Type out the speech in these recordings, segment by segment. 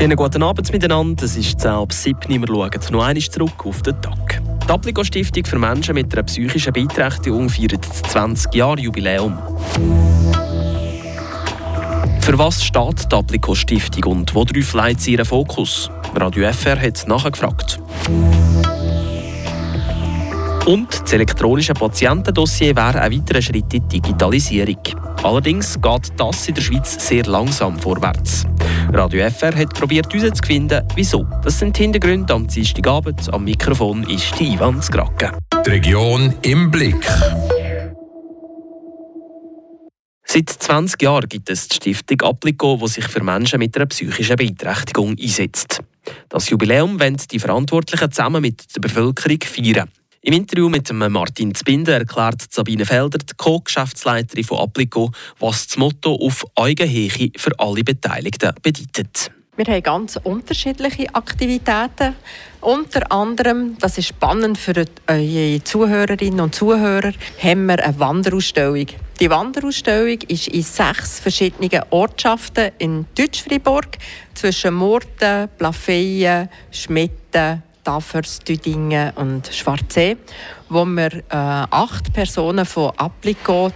Schönen guten Abend miteinander. Es ist halb sieben. Wir schauen noch einmal zurück auf den Tag. Die Aplico Stiftung für Menschen mit einer psychischen Beeinträchtigung feiert 20 Jahre Jubiläum. Für was steht die Aplico Stiftung und worauf legt sie ihren Fokus? Radio FR hat nachgefragt. Und das elektronische Patientendossier wäre ein weiterer Schritt in die Digitalisierung. Allerdings geht das in der Schweiz sehr langsam vorwärts. Radio FR hat probiert herauszufinden, wieso. Das sind die Hintergründe am Dienstagabend. Am Mikrofon ist die Ivan. Die Region im Blick. Seit 20 Jahren gibt es die Stiftung Applico, die sich für Menschen mit einer psychischen Beeinträchtigung einsetzt. Das Jubiläum wollen die Verantwortlichen zusammen mit der Bevölkerung feiern. Im Interview mit Martin Zbinder erklärt Sabine Felder, die Co-Geschäftsleiterin von Applico, was das Motto auf Augenhöhe für alle Beteiligten bedeutet. Wir haben ganz unterschiedliche Aktivitäten. Unter anderem, das ist spannend für eure Zuhörerinnen und Zuhörer, haben wir eine Wanderausstellung. Die Wanderausstellung ist in sechs verschiedenen Ortschaften in Deutschfriburg zwischen Murten, Plafeyen, Schmitten, Tafers, Düdingen und Schwarzsee, wo wir äh, acht Personen von Applico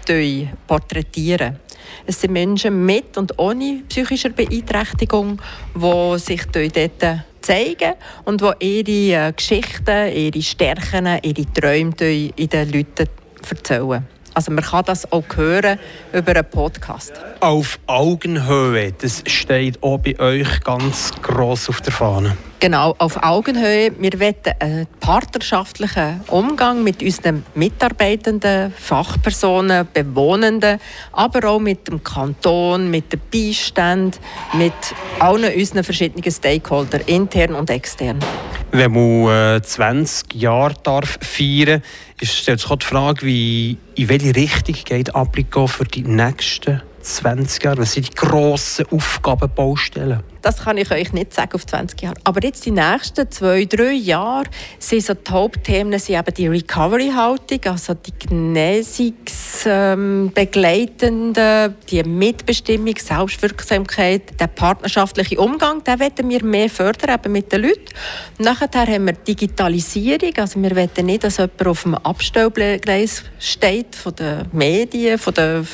porträtieren. Es sind Menschen mit und ohne psychischer Beeinträchtigung, die sich dort zeigen und die ihre äh, Geschichten, ihre Stärken, ihre Träume in den Leuten erzählen. Also man kann das auch hören über einen Podcast. Auf Augenhöhe, das steht auch bei euch ganz gross auf der Fahne. Genau, auf Augenhöhe. Wir wollen einen partnerschaftlichen Umgang mit unseren Mitarbeitenden, Fachpersonen, Bewohnenden, aber auch mit dem Kanton, mit dem Beistand, mit allen unseren verschiedenen Stakeholdern, intern und extern. Wenn man äh, 20 Jahre darf feiern darf, stellt sich die Frage, wie, in welche Richtung geht Aplico für die nächsten 20 Jahre? Was sind die grossen Aufgabenbaustellen? Das kann ich euch nicht sagen auf 20 Jahre. Aber jetzt die nächsten zwei, drei Jahre sind so die Hauptthemen sind eben die Recovery-Haltung, also die Genesungsbegleitende, ähm, die Mitbestimmung, Selbstwirksamkeit, der partnerschaftliche Umgang, den wollen wir mehr fördern eben mit den Leuten. Nachher haben wir Digitalisierung, also wir wollen nicht, dass jemand auf dem Abstellgleis steht von den Medien, von den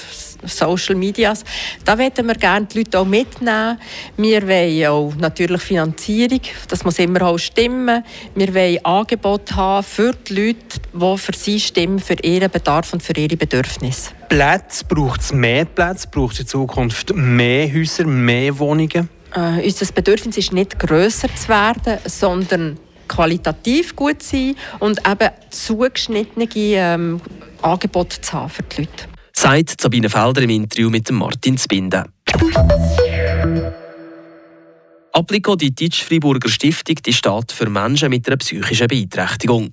Social Medias. Da wollen wir gerne die Leute auch mitnehmen. Wir wollen auch natürlich Finanzierung, das muss immer auch stimmen. Wir wollen Angebote haben für die Leute, die für sie stimmen, für ihren Bedarf und für ihre Bedürfnisse. Plätze, braucht es mehr Plätze? Braucht es in Zukunft mehr Häuser, mehr Wohnungen? Äh, unser Bedürfnis ist nicht grösser zu werden, sondern qualitativ gut zu sein und eben zugeschnittene ähm, Angebote zu haben für die Leute sagt Sabine Felder im Interview mit Martin Zbinden. Applico, die Deutsch-Friburger Stiftung, die steht für Menschen mit einer psychischen Beeinträchtigung.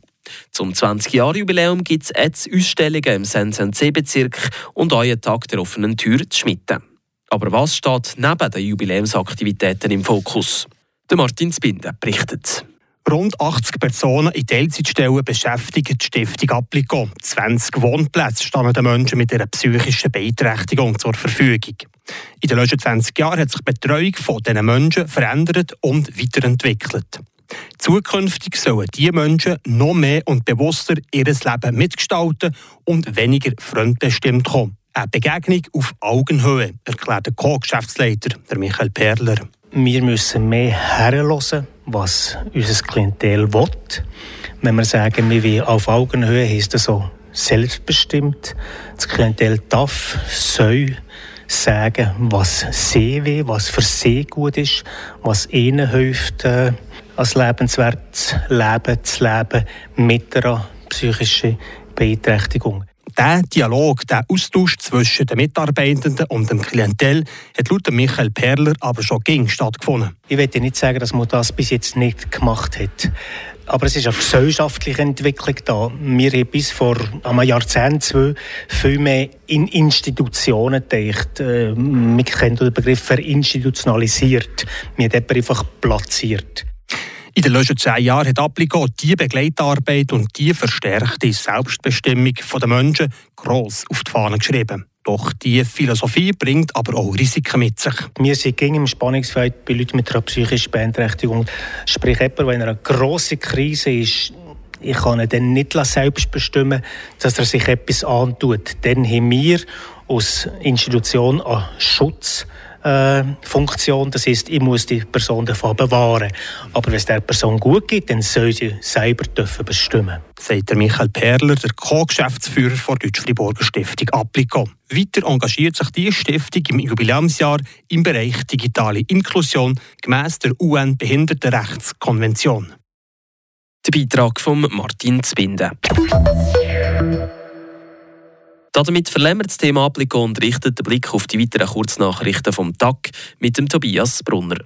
Zum 20-Jahre-Jubiläum gibt es jetzt Ausstellungen im Sensensee-Bezirk und einen Tag der offenen Tür zu Schmitten. Aber was steht neben den Jubiläumsaktivitäten im Fokus? Der Martin Zbinden berichtet. Rund 80 Personen in Teilzeitstellen beschäftigt die Stiftung Applikon. 20 Wohnplätze standen den Menschen mit einer psychischen Beeinträchtigung zur Verfügung. In den letzten 20 Jahren hat sich die Betreuung von diesen Menschen verändert und weiterentwickelt. Zukünftig sollen diese Menschen noch mehr und bewusster ihr Leben mitgestalten und weniger fremdbestimmt kommen. Eine Begegnung auf Augenhöhe, erklärt der Co-Geschäftsleiter Michael Perler. Wir müssen mehr herhören, was unser Klientel will. Wenn wir sagen, wir wollen auf Augenhöhe, heisst das so selbstbestimmt. Das Klientel darf, soll sagen, was sie will, was für sie gut ist, was ihnen hilft, äh, als lebenswertes Leben zu leben mit einer psychischen Beeinträchtigung. Der Dialog, der Austausch zwischen den Mitarbeitenden und dem Klientel hat laut Michael Perler aber schon ging stattgefunden. Ich will nicht sagen, dass man das bis jetzt nicht gemacht hat. Aber es ist eine gesellschaftliche Entwicklung da. Wir haben bis vor einem Jahrzehnt zwei viel mehr in Institutionen gedacht. Äh, wir kennen den Begriff verinstitutionalisiert. Wir haben einfach platziert. In den letzten zehn Jahren hat Applico die Begleitarbeit und die verstärkte Selbstbestimmung der Menschen gross auf die Fahne geschrieben. Doch die Philosophie bringt aber auch Risiken mit sich. Wir sind gegen im Spannungsfeld bei Leuten mit einer psychischen Beeinträchtigung. Sprich, jemand, der in einer grossen Krise ist, ich kann ihn dann nicht selbst bestimmen, dass er sich etwas antut. Dann haben wir als Institution einen Schutz äh, Funktion. Das heißt, ich muss die Person davon bewahren. Aber wenn es der Person gut geht, dann soll sie selber dürfen bestimmen. Sagt Michael Perler, der Co-Geschäftsführer der Deutsch-Friburger Stiftung Applico. Weiter engagiert sich die Stiftung im Jubiläumsjahr im Bereich digitale Inklusion gemäss der UN-Behindertenrechtskonvention. Der Beitrag von Martin Zbinden. Damit verlängern wir das Thema Appliko und richten den Blick auf die weiteren Kurznachrichten vom Tag mit dem Tobias Brunner.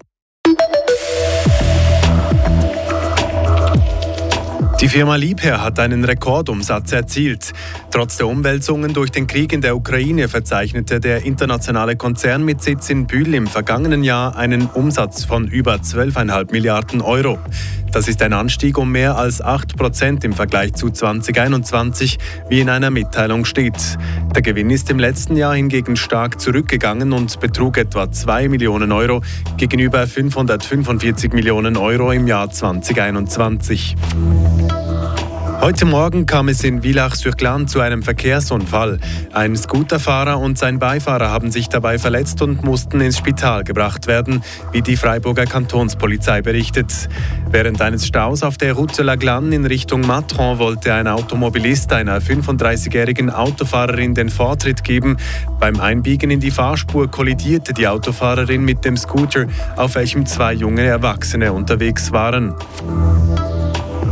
Die Firma Liebherr hat einen Rekordumsatz erzielt. Trotz der Umwälzungen durch den Krieg in der Ukraine verzeichnete der internationale Konzern mit Sitz in Bühl im vergangenen Jahr einen Umsatz von über 12,5 Milliarden Euro. Das ist ein Anstieg um mehr als 8 Prozent im Vergleich zu 2021, wie in einer Mitteilung steht. Der Gewinn ist im letzten Jahr hingegen stark zurückgegangen und betrug etwa 2 Millionen Euro gegenüber 545 Millionen Euro im Jahr 2021. Heute Morgen kam es in Villach-sur-Glane zu einem Verkehrsunfall. Ein Scooterfahrer und sein Beifahrer haben sich dabei verletzt und mussten ins Spital gebracht werden, wie die Freiburger Kantonspolizei berichtet. Während eines Staus auf der Route La Glane in Richtung Matron wollte ein Automobilist einer 35-jährigen Autofahrerin den Vortritt geben. Beim Einbiegen in die Fahrspur kollidierte die Autofahrerin mit dem Scooter, auf welchem zwei junge Erwachsene unterwegs waren.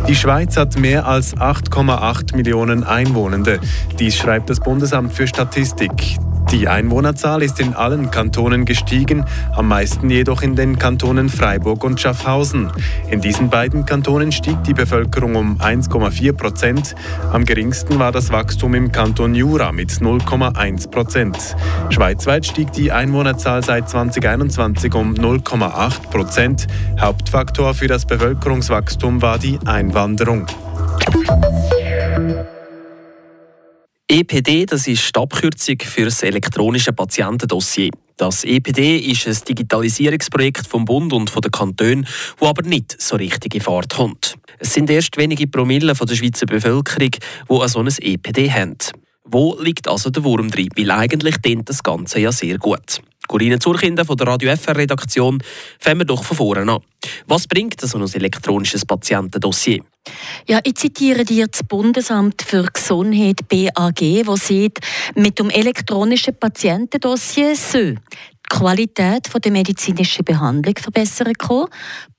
Die Schweiz hat mehr als 8,8 Millionen Einwohnende. Dies schreibt das Bundesamt für Statistik. Die Einwohnerzahl ist in allen Kantonen gestiegen, am meisten jedoch in den Kantonen Freiburg und Schaffhausen. In diesen beiden Kantonen stieg die Bevölkerung um 1,4 Prozent. Am geringsten war das Wachstum im Kanton Jura mit 0,1 Prozent. Schweizweit stieg die Einwohnerzahl seit 2021 um 0,8 Prozent. Hauptfaktor für das Bevölkerungswachstum war die Einwanderung. EPD, das ist die Abkürzung für das elektronische Patientendossier. Das EPD ist ein Digitalisierungsprojekt vom Bund und von den Kantonen, wo aber nicht so richtig in Fahrt kommt. Es sind erst wenige Promille von der Schweizer Bevölkerung, die so ein EPD haben. Wo liegt also der Wurm drin? Weil eigentlich dient das Ganze ja sehr gut. Corinne Zurkinder von der Radio FR Redaktion, fangen wir doch von vorne an. Was bringt so ein elektronisches Patientendossier? Ja, ich zitiere dir das Bundesamt für Gesundheit BAG, wo sieht, mit dem elektronischen Patientendossier soll die Qualität der medizinischen Behandlung verbessern können,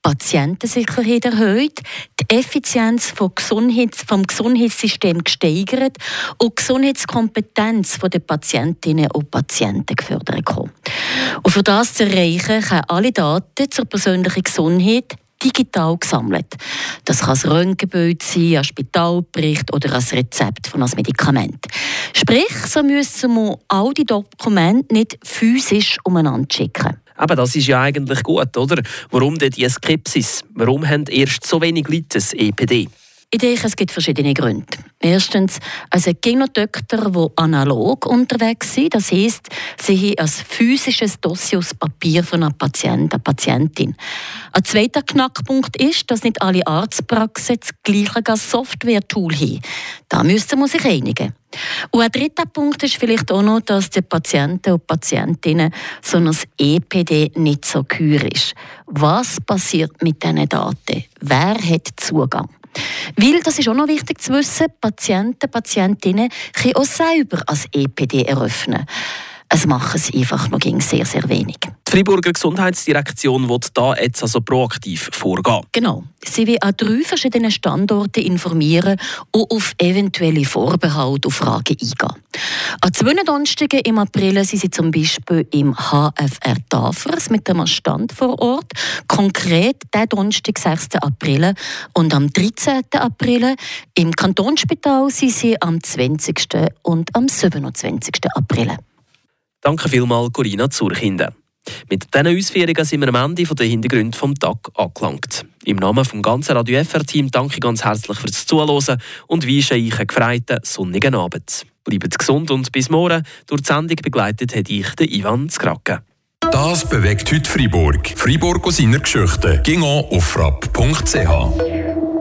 Patientensicherheit erhöht, die Effizienz vom, Gesundheits vom Gesundheitssystem gesteigert und die Gesundheitskompetenz der Patientinnen und Patienten gefördert können. Und für das zu erreichen, können alle Daten zur persönlichen Gesundheit digital gesammelt. Das kann ein Röntgenbild sein, ein Spitalbericht oder ein Rezept von einem Medikament. Sprich, so müssen wir all die Dokumente nicht physisch umeinander schicken. Aber das ist ja eigentlich gut, oder? Warum denn die Skepsis? Warum haben erst so wenig Leute das EPD? Ich denke, es gibt verschiedene Gründe. Erstens, also gibt noch die analog unterwegs sind. Das heisst, sie haben ein physisches Dossier aus Papier von einem Patienten, einer Patientin. Ein zweiter Knackpunkt ist, dass nicht alle Arztpraxen das gleiche Software-Tool haben. Da müsste man sich einigen. Und ein dritter Punkt ist vielleicht auch noch, dass die Patienten und Patientinnen so ein EPD nicht so gehör ist. Was passiert mit diesen Daten? Wer hat Zugang? Weil, das ist auch noch wichtig zu wissen, Patienten, Patientinnen können auch selber als EPD eröffnen. Es machen es einfach noch sehr, sehr wenig. Die Freiburger Gesundheitsdirektion will da jetzt also proaktiv vorgehen. Genau. Sie will an drei verschiedenen Standorten informieren und auf eventuelle Vorbehalte und Fragen eingehen. An zwei Donnerstagen im April sind sie zum Beispiel im HFR Tafers mit einem Stand vor Ort. Konkret der Donnerstag, 6. April. Und am 13. April im Kantonsspital sind sie am 20. und am 27. April. Danke vielmals, Corinna Zurkinden. Mit diesen Ausführungen sind wir am Ende der Hintergründe des Tag angelangt. Im Namen des ganzen Radio FR-Team danke ich ganz herzlich fürs Zuhören und wünsche euch einen gefreiten, sonnigen Abend. Bleibt gesund und bis morgen. Durch die Sendung begleitet hat ich den Ivan Skrake. Das bewegt heute Freiburg. Freiburg aus seiner Geschichte. Ging auf frapp.ch.